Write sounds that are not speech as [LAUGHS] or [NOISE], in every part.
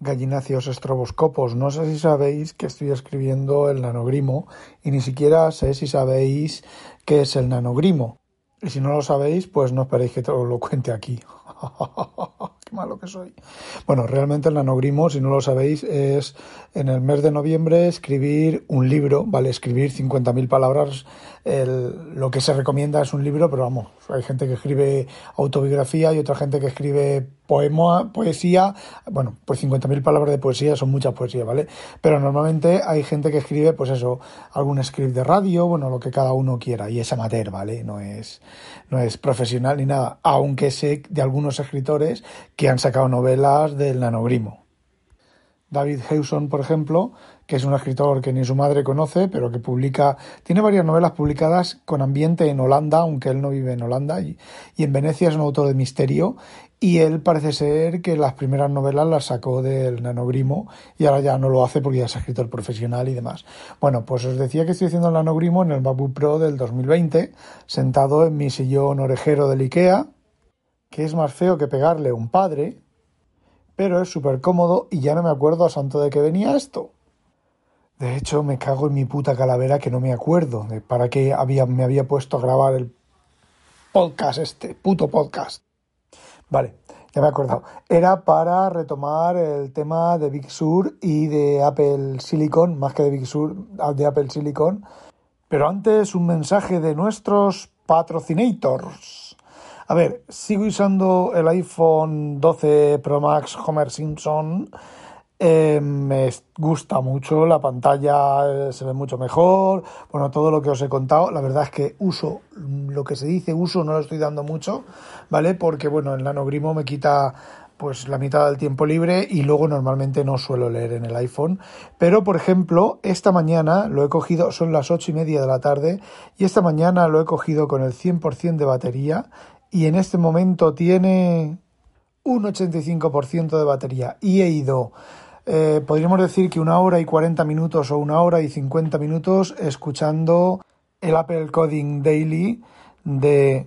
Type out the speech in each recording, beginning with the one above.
gallinacios estroboscopos. No sé si sabéis que estoy escribiendo el nanogrimo y ni siquiera sé si sabéis qué es el nanogrimo. Y si no lo sabéis, pues no esperéis que os lo cuente aquí. [LAUGHS] Qué malo que soy. Bueno, realmente el nanogrimo, si no lo sabéis, es en el mes de noviembre escribir un libro, ¿vale? Escribir 50.000 palabras. lo que se recomienda es un libro, pero vamos, hay gente que escribe autobiografía y otra gente que escribe poema, poesía. Bueno, pues 50.000 palabras de poesía son muchas poesías, ¿vale? Pero normalmente hay gente que escribe, pues eso, algún script de radio, bueno, lo que cada uno quiera. Y es amateur, ¿vale? No es, no es profesional ni nada. Aunque sé de algunos escritores que han sacado novelas del nanogrimo. David Hewson, por ejemplo, que es un escritor que ni su madre conoce, pero que publica, tiene varias novelas publicadas con ambiente en Holanda, aunque él no vive en Holanda, y, en Venecia es un autor de misterio, y él parece ser que las primeras novelas las sacó del nanogrimo y ahora ya no lo hace porque ya es escritor profesional y demás. Bueno, pues os decía que estoy haciendo el nanogrimo en el MacBook Pro del 2020, sentado en mi sillón orejero del IKEA, que es más feo que pegarle un padre, pero es súper cómodo y ya no me acuerdo a santo de qué venía esto. De hecho, me cago en mi puta calavera que no me acuerdo de para qué había, me había puesto a grabar el podcast, este puto podcast. Vale, ya me he acordado. Era para retomar el tema de Big Sur y de Apple Silicon, más que de Big Sur, de Apple Silicon. Pero antes un mensaje de nuestros patrocinators. A ver, sigo usando el iPhone 12 Pro Max Homer Simpson. Eh, me gusta mucho, la pantalla eh, se ve mucho mejor, bueno, todo lo que os he contado, la verdad es que uso, lo que se dice uso no lo estoy dando mucho, ¿vale? Porque bueno, el nanogrimo me quita pues la mitad del tiempo libre y luego normalmente no suelo leer en el iPhone. Pero, por ejemplo, esta mañana lo he cogido, son las ocho y media de la tarde, y esta mañana lo he cogido con el 100% de batería y en este momento tiene un 85% de batería y he ido, eh, podríamos decir que una hora y 40 minutos o una hora y 50 minutos escuchando el Apple Coding Daily de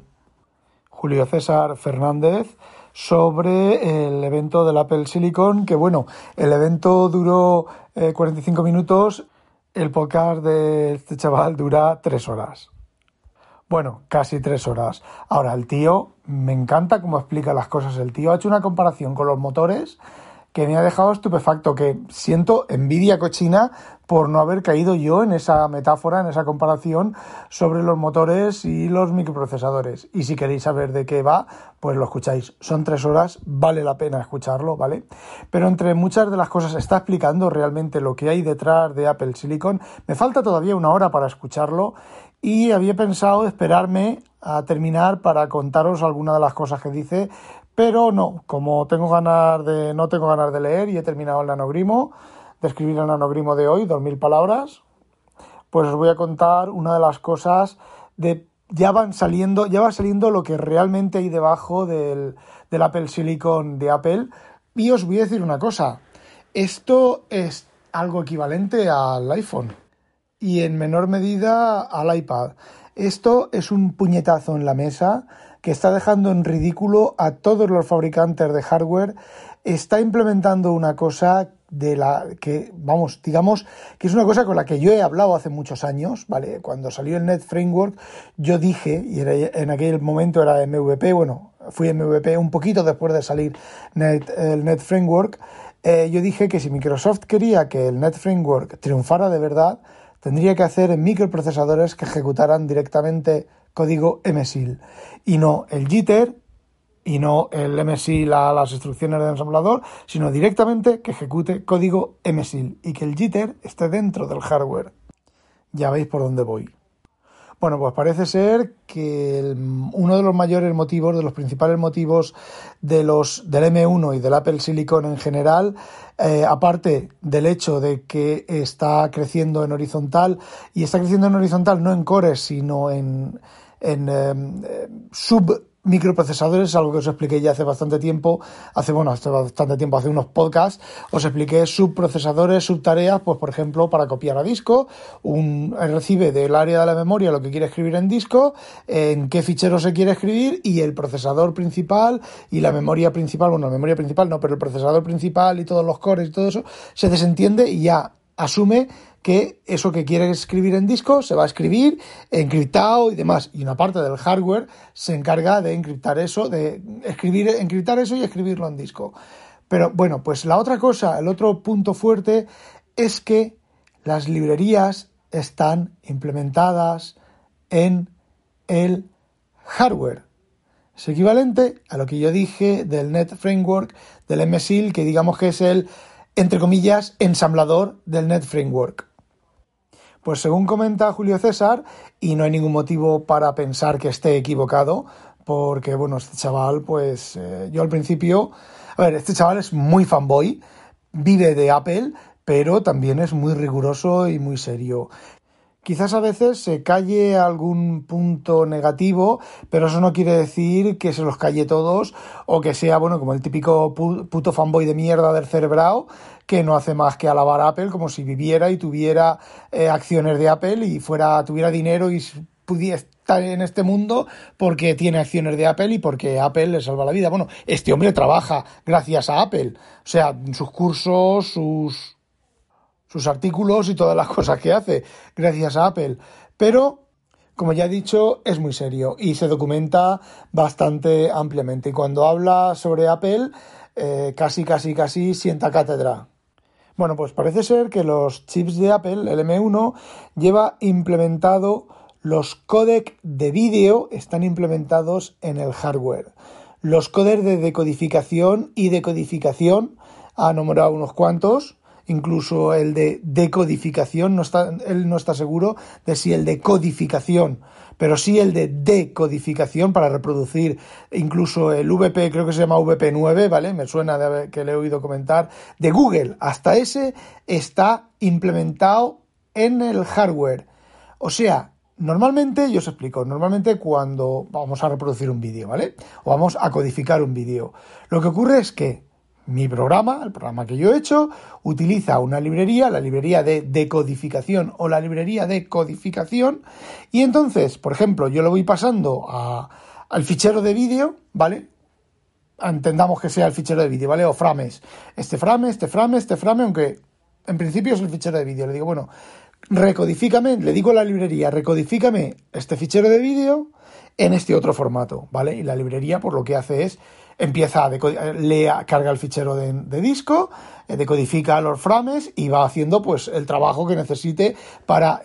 Julio César Fernández sobre el evento del Apple Silicon, que bueno, el evento duró 45 eh, minutos, el podcast de este chaval dura 3 horas. Bueno, casi tres horas. Ahora, el tío, me encanta cómo explica las cosas. El tío ha hecho una comparación con los motores que me ha dejado estupefacto, que siento envidia cochina por no haber caído yo en esa metáfora, en esa comparación sobre los motores y los microprocesadores. Y si queréis saber de qué va, pues lo escucháis. Son tres horas, vale la pena escucharlo, ¿vale? Pero entre muchas de las cosas está explicando realmente lo que hay detrás de Apple Silicon. Me falta todavía una hora para escucharlo y había pensado esperarme a terminar para contaros alguna de las cosas que dice, pero no, como tengo ganas de, no tengo ganas de leer y he terminado el nanogrimo, de escribir el nanogrimo de hoy, dos mil palabras, pues os voy a contar una de las cosas de ya van saliendo, ya va saliendo lo que realmente hay debajo del, del Apple Silicon de Apple. Y os voy a decir una cosa, esto es algo equivalente al iPhone y en menor medida al iPad. Esto es un puñetazo en la mesa que está dejando en ridículo a todos los fabricantes de hardware. Está implementando una cosa de la que, vamos, digamos que es una cosa con la que yo he hablado hace muchos años, ¿vale? Cuando salió el Net Framework, yo dije, y en aquel momento era MVP, bueno, fui MVP un poquito después de salir el Net Framework, eh, yo dije que si Microsoft quería que el Net Framework triunfara de verdad, tendría que hacer en microprocesadores que ejecutaran directamente código MSIL y no el jitter y no el MSIL a las instrucciones del ensamblador, sino directamente que ejecute código MSIL y que el jitter esté dentro del hardware. Ya veis por dónde voy. Bueno, pues parece ser que uno de los mayores motivos, de los principales motivos de los, del M1 y del Apple Silicon en general, eh, aparte del hecho de que está creciendo en horizontal, y está creciendo en horizontal no en cores, sino en, en eh, sub microprocesadores, algo que os expliqué ya hace bastante tiempo, hace, bueno, hace bastante tiempo, hace unos podcasts, os expliqué subprocesadores, subtareas, pues por ejemplo, para copiar a disco, un, recibe del área de la memoria lo que quiere escribir en disco, en qué fichero se quiere escribir y el procesador principal y la memoria principal, bueno, la memoria principal no, pero el procesador principal y todos los cores y todo eso se desentiende y ya asume que eso que quiere escribir en disco se va a escribir encriptado y demás. Y una parte del hardware se encarga de encriptar eso, de escribir, encriptar eso y escribirlo en disco. Pero bueno, pues la otra cosa, el otro punto fuerte es que las librerías están implementadas en el hardware. Es equivalente a lo que yo dije del Net Framework, del MSIL, que digamos que es el, entre comillas, ensamblador del Net Framework. Pues según comenta Julio César, y no hay ningún motivo para pensar que esté equivocado, porque bueno, este chaval, pues eh, yo al principio, a ver, este chaval es muy fanboy, vive de Apple, pero también es muy riguroso y muy serio. Quizás a veces se calle algún punto negativo, pero eso no quiere decir que se los calle todos o que sea, bueno, como el típico puto fanboy de mierda del cerebrao que no hace más que alabar a Apple como si viviera y tuviera eh, acciones de Apple y fuera tuviera dinero y pudiera estar en este mundo porque tiene acciones de Apple y porque Apple le salva la vida. Bueno, este hombre trabaja gracias a Apple, o sea, sus cursos, sus sus artículos y todas las cosas que hace gracias a Apple. Pero, como ya he dicho, es muy serio y se documenta bastante ampliamente. Y cuando habla sobre Apple, eh, casi, casi, casi sienta cátedra. Bueno, pues parece ser que los chips de Apple, el M1, lleva implementado los códecs de vídeo, están implementados en el hardware. Los códecs de decodificación y decodificación, ha nombrado unos cuantos, incluso el de decodificación, no está, él no está seguro de si el de codificación, pero sí el de decodificación para reproducir incluso el VP, creo que se llama VP9, ¿vale? Me suena de que le he oído comentar, de Google, hasta ese está implementado en el hardware. O sea, Normalmente, yo os explico, normalmente cuando vamos a reproducir un vídeo, ¿vale? O vamos a codificar un vídeo, lo que ocurre es que mi programa, el programa que yo he hecho, utiliza una librería, la librería de decodificación o la librería de codificación, y entonces, por ejemplo, yo lo voy pasando al fichero de vídeo, ¿vale? Entendamos que sea el fichero de vídeo, ¿vale? O frames. Este frame, este frame, este frame, aunque en principio es el fichero de vídeo. Le digo, bueno, recodifícame, le digo a la librería, recodifícame este fichero de vídeo en este otro formato, ¿vale? Y la librería, por lo que hace es empieza a lea, carga el fichero de, disco, eh, decodifica los frames y va haciendo pues el trabajo que necesite para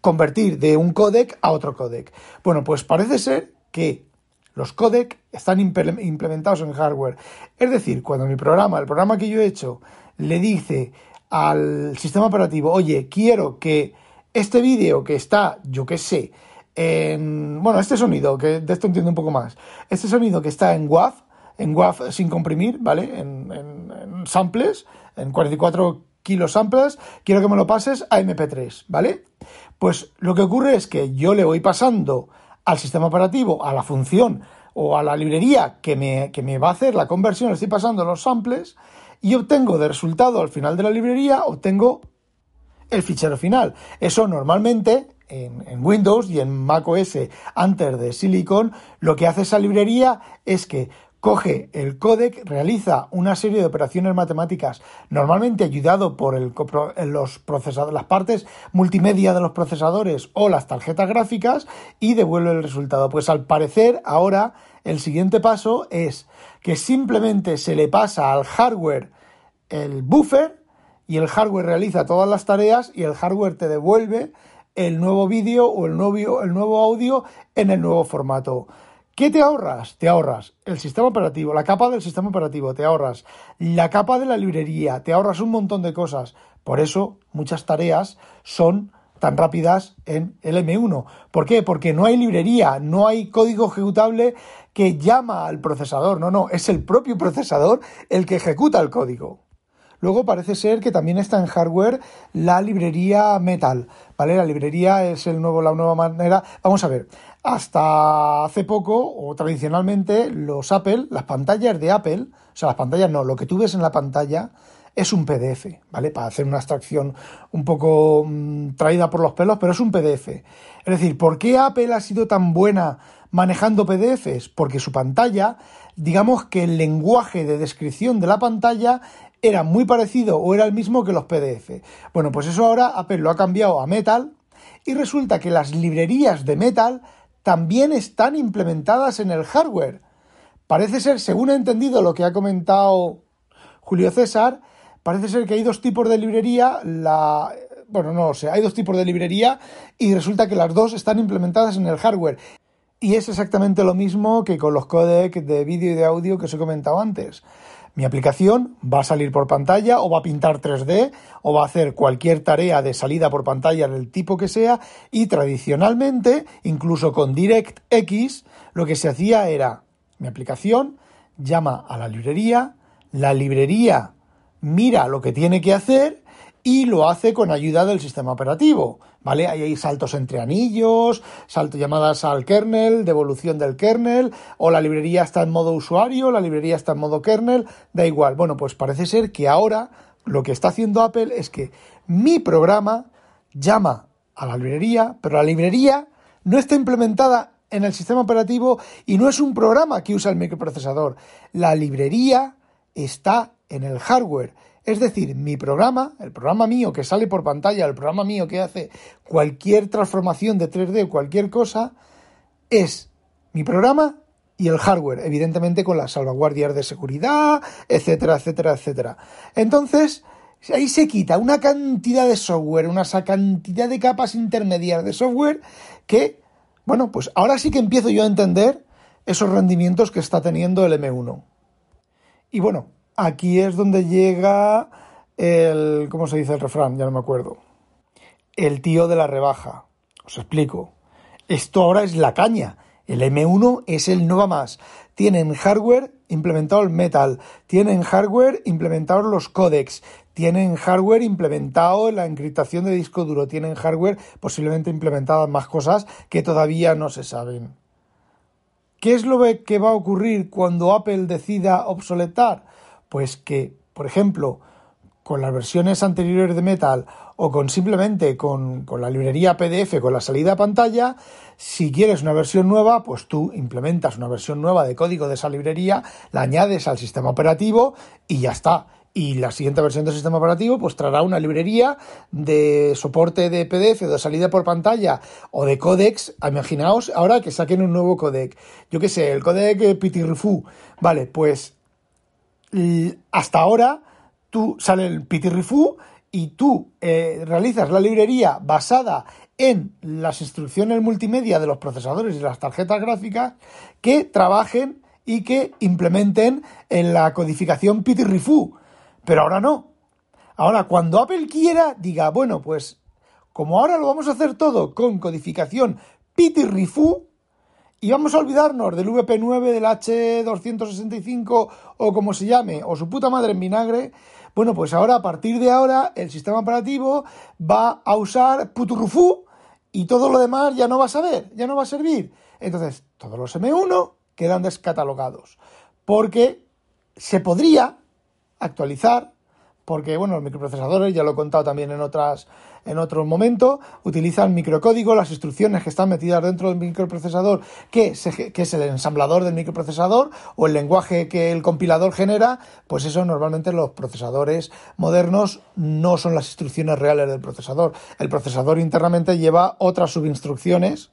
convertir de un codec a otro codec. Bueno, pues parece ser que los codec están implementados en hardware. Es decir, cuando mi programa, el programa que yo he hecho, le dice al sistema operativo, oye, quiero que este vídeo que está, yo qué sé, en, bueno, este sonido, que de esto entiendo un poco más, este sonido que está en WAV, en WAV sin comprimir, ¿vale? En, samples, en 44 kilos samples, quiero que me lo pases a MP3, ¿vale? Pues lo que ocurre es que yo le voy pasando al sistema operativo, a la función o a la librería que me, que me va a hacer la conversión, le estoy pasando los samples y obtengo de resultado al final de la librería, obtengo el fichero final. Eso normalmente en, en, Windows y en macOS antes de Silicon, lo que hace esa librería es que coge el códec, realiza una serie de operaciones matemáticas, normalmente ayudado por el, los procesadores, las partes multimedia de los procesadores o las tarjetas gráficas y devuelve el resultado. Pues al parecer ahora el siguiente paso es que simplemente se le pasa al hardware el buffer y el hardware realiza todas las tareas y el hardware te devuelve el nuevo vídeo o el nuevo, el nuevo audio en el nuevo formato. ¿Qué te ahorras? Te ahorras el sistema operativo, la capa del sistema operativo, te ahorras la capa de la librería, te ahorras un montón de cosas. Por eso muchas tareas son tan rápidas en el M1. ¿Por qué? Porque no hay librería, no hay código ejecutable que llama al procesador. No, no, es el propio procesador el que ejecuta el código. Luego parece ser que también está en hardware la librería Metal, ¿vale? La librería es el nuevo, la nueva manera. Vamos a ver, hasta hace poco, o tradicionalmente, los Apple, las pantallas de Apple, o sea, las pantallas no, lo que tú ves en la pantalla es un PDF, ¿vale? Para hacer una abstracción un poco mm, traída por los pelos, pero es un PDF. Es decir, ¿por qué Apple ha sido tan buena manejando PDFs? Porque su pantalla, digamos que el lenguaje de descripción de la pantalla era muy parecido o era el mismo que los PDF. Bueno, pues eso ahora Apple lo ha cambiado a Metal y resulta que las librerías de Metal también están implementadas en el hardware. Parece ser, según he entendido lo que ha comentado Julio César, parece ser que hay dos tipos de librería, la bueno, no sé, hay dos tipos de librería y resulta que las dos están implementadas en el hardware. Y es exactamente lo mismo que con los codecs de vídeo y de audio que os he comentado antes. Mi aplicación va a salir por pantalla o va a pintar 3D o va a hacer cualquier tarea de salida por pantalla del tipo que sea y tradicionalmente, incluso con DirectX, lo que se hacía era mi aplicación llama a la librería, la librería mira lo que tiene que hacer y lo hace con ayuda del sistema operativo. ¿Vale? Hay saltos entre anillos, saltos llamadas al kernel, devolución del kernel, o la librería está en modo usuario, la librería está en modo kernel, da igual. Bueno, pues parece ser que ahora lo que está haciendo Apple es que mi programa llama a la librería, pero la librería no está implementada en el sistema operativo y no es un programa que usa el microprocesador. La librería está en el hardware. Es decir, mi programa, el programa mío que sale por pantalla, el programa mío que hace cualquier transformación de 3D o cualquier cosa, es mi programa y el hardware, evidentemente con las salvaguardias de seguridad, etcétera, etcétera, etcétera. Entonces, ahí se quita una cantidad de software, una cantidad de capas intermedias de software que, bueno, pues ahora sí que empiezo yo a entender esos rendimientos que está teniendo el M1. Y bueno, aquí es donde llega el, ¿cómo se dice el refrán? Ya no me acuerdo. El tío de la rebaja. Os explico. Esto ahora es la caña. El M1 es el no va más. Tienen hardware implementado el Metal, tienen hardware implementado los codecs, tienen hardware implementado la encriptación de disco duro, tienen hardware posiblemente implementadas más cosas que todavía no se saben. ¿Qué es lo que va a ocurrir cuando Apple decida obsoletar? Pues que, por ejemplo, con las versiones anteriores de Metal o con simplemente con, la librería PDF, con la salida a pantalla, si quieres una versión nueva, pues tú implementas una versión nueva de código de esa librería, la añades al sistema operativo y ya está. Y la siguiente versión del sistema operativo pues traerá una librería de soporte de PDF de salida por pantalla o de codecs. Imaginaos ahora que saquen un nuevo codec. Yo qué sé, el codec Pitirrifu. Vale, pues hasta ahora tú sale el pitirrifú y tú eh, realizas la librería basada en las instrucciones multimedia de los procesadores y las tarjetas gráficas que trabajen y que implementen en la codificación pitirrifú. Pero ahora no. Ahora, cuando Apple quiera, diga, bueno, pues como ahora lo vamos a hacer todo con codificación pitirrifú, y vamos a olvidarnos del VP9, del H265 o como se llame, o su puta madre en vinagre. Bueno, pues ahora, a partir de ahora, el sistema operativo va a usar Puturufú y todo lo demás ya no va a saber, ya no va a servir. Entonces, todos los M1 quedan descatalogados. Porque se podría actualizar porque bueno, los microprocesadores, ya lo he contado también en otras en otro momento, utilizan microcódigo, las instrucciones que están metidas dentro del microprocesador, que, es el ensamblador del microprocesador o el lenguaje que el compilador genera, pues eso normalmente los procesadores modernos no son las instrucciones reales del procesador. El procesador internamente lleva otras subinstrucciones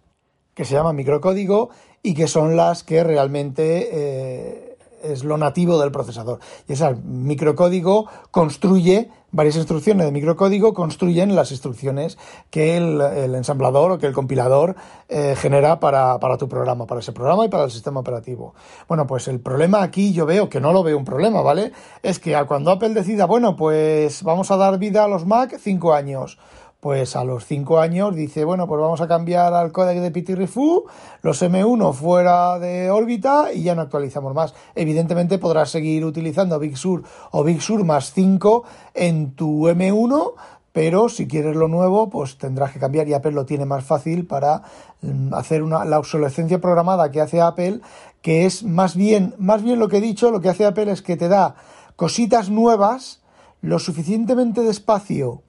que se llaman microcódigo y que son las que realmente eh, es lo nativo del procesador. Y ese microcódigo construye, varias instrucciones de microcódigo construyen las instrucciones que el, ensamblador o que el compilador eh, genera para, para, tu programa, para ese programa y para el sistema operativo. Bueno, pues el problema aquí yo veo, que no lo veo un problema, ¿vale? Es que cuando Apple decida, bueno, pues vamos a dar vida a los Mac cinco años pues a los 5 años dice, bueno, pues vamos a cambiar al código de Pitirrifu, los M1 fuera de órbita y ya no actualizamos más. Evidentemente podrás seguir utilizando Big Sur o Big Sur más 5 en tu M1, pero si quieres lo nuevo, pues tendrás que cambiar y Apple lo tiene más fácil para mm, hacer una, la obsolescencia programada que hace Apple, que es más bien, más bien lo que he dicho, lo que hace Apple es que te da cositas nuevas lo suficientemente despacio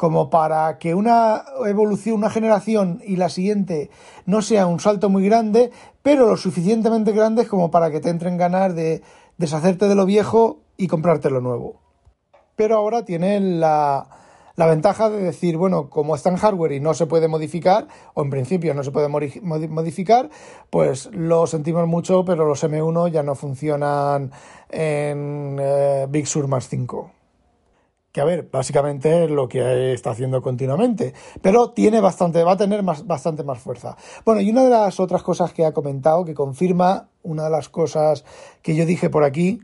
como para que una evolución, una generación y la siguiente no sea un salto muy grande, pero lo suficientemente grande como para que te entren ganas de deshacerte de lo viejo y comprarte lo nuevo. Pero ahora tiene la, ventaja de decir, bueno, como está en hardware y no se puede modificar, o en principio no se puede modificar, pues lo sentimos mucho, pero los M1 ya no funcionan en eh, Big Sur más 5 que a ver, básicamente es lo que está haciendo continuamente, pero tiene bastante, va a tener más, bastante más fuerza. Bueno, y una de las otras cosas que ha comentado, que confirma una de las cosas que yo dije por aquí,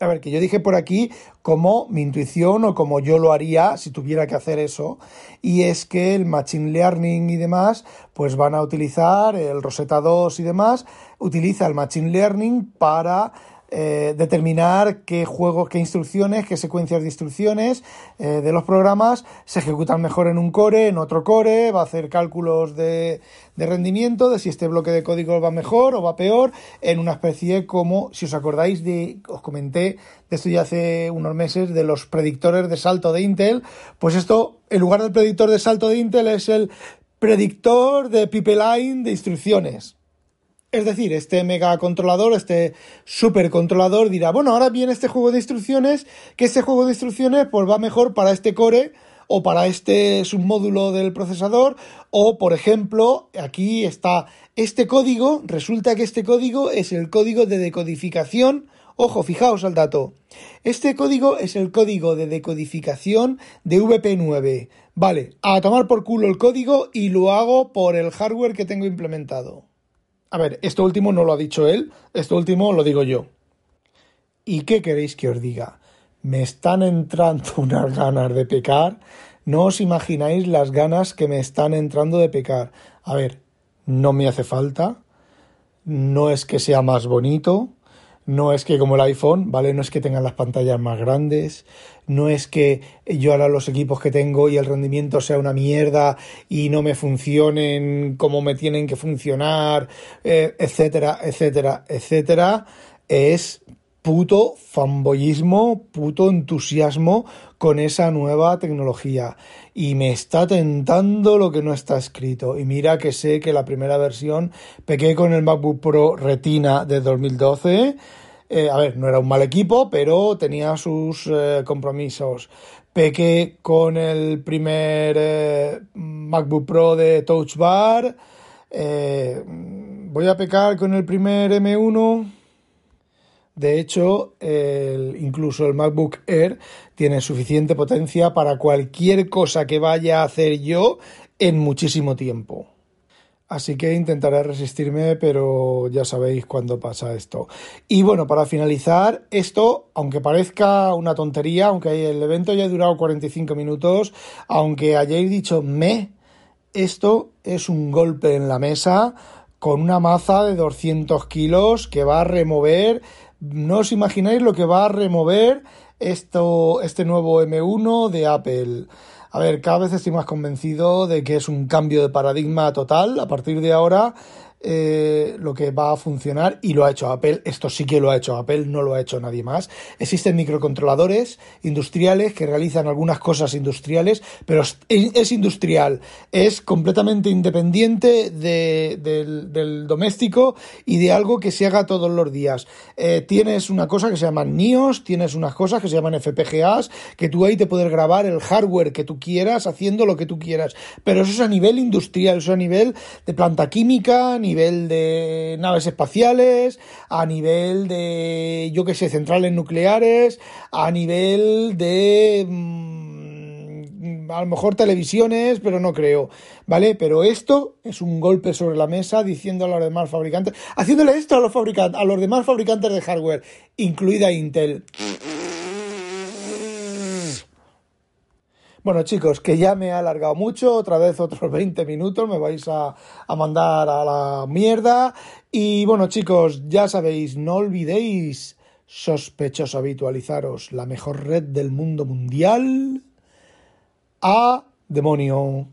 a ver, que yo dije por aquí como mi intuición o como yo lo haría si tuviera que hacer eso, y es que el Machine Learning y demás, pues van a utilizar el Rosetta 2 y demás, utiliza el Machine Learning para eh, determinar qué juegos, qué instrucciones, qué secuencias de instrucciones eh, de los programas se ejecutan mejor en un core, en otro core, va a hacer cálculos de, de rendimiento, de si este bloque de código va mejor o va peor, en una especie como, si os acordáis de, os comenté de esto ya hace unos meses, de los predictores de salto de Intel, pues esto, en lugar del predictor de salto de Intel, es el predictor de pipeline de instrucciones. Es decir, este megacontrolador, este supercontrolador dirá, bueno, ahora viene este juego de instrucciones, que este juego de instrucciones pues va mejor para este core o para este submódulo del procesador o, por ejemplo, aquí está este código, resulta que este código es el código de decodificación, ojo, fijaos al dato, este código es el código de decodificación de VP9. Vale, a tomar por culo el código y lo hago por el hardware que tengo implementado. A ver, esto último no lo ha dicho él, esto último lo digo yo. ¿Y qué queréis que os diga? Me están entrando [LAUGHS] unas ganas de pecar. No os imagináis las ganas que me están entrando de pecar. A ver, no me hace falta. No es que sea más bonito. No es que como el iPhone, ¿vale? No es que tengan las pantallas más grandes, no es que yo ahora los equipos que tengo y el rendimiento sea una mierda y no me funcionen como me tienen que funcionar, eh, etcétera, etcétera, etcétera. Es puto fanboyismo, puto entusiasmo con esa nueva tecnología. Y me está tentando lo que no está escrito. Y mira que sé que la primera versión pequé con el MacBook Pro Retina de 2012 eh, a ver, no era un mal equipo, pero tenía sus eh, compromisos. Pequé con el primer eh, MacBook Pro de Touch Bar. voy a pecar con el primer M1. De hecho, incluso el MacBook Air tiene suficiente potencia para cualquier cosa que vaya a hacer yo en muchísimo tiempo. Así que intentaré resistirme, pero ya sabéis cuándo pasa esto. Y bueno, para finalizar, esto, aunque parezca una tontería, aunque el evento haya durado 45 minutos, aunque hayáis dicho me, esto es un golpe en la mesa con una maza de 200 kilos que va a remover, no os imagináis lo que va a remover esto, este nuevo M1 de Apple. A ver, cada vez estoy más convencido de que es un cambio de paradigma total. A partir de ahora eh, lo que va a funcionar y lo ha hecho Apple. Esto sí que lo ha hecho Apple, no lo ha hecho nadie más. Existen microcontroladores industriales que realizan algunas cosas industriales, pero es, industrial, es completamente independiente del, doméstico y de algo que se haga todos los días. Eh, tienes una cosa que se llaman NIOS, tienes unas cosas que se llaman FPGAs, que tú ahí te puedes grabar el hardware que tú quieras haciendo lo que tú quieras, pero eso es a nivel industrial, eso es a nivel de planta química, nivel de naves espaciales, a nivel de, yo que sé, centrales nucleares, a nivel de... Mm, a lo mejor televisiones, pero no creo, ¿vale? Pero esto es un golpe sobre la mesa diciendo a los demás fabricantes, haciéndole esto a los fabricantes, a los demás fabricantes de hardware, incluida Intel. Bueno chicos, que ya me he alargado mucho, otra vez otros [LAUGHS] 20 minutos, me vais a, a, mandar a la mierda. Y bueno chicos, ya sabéis, no olvidéis sospechosos habitualizaros, la mejor red del mundo mundial. A demonio.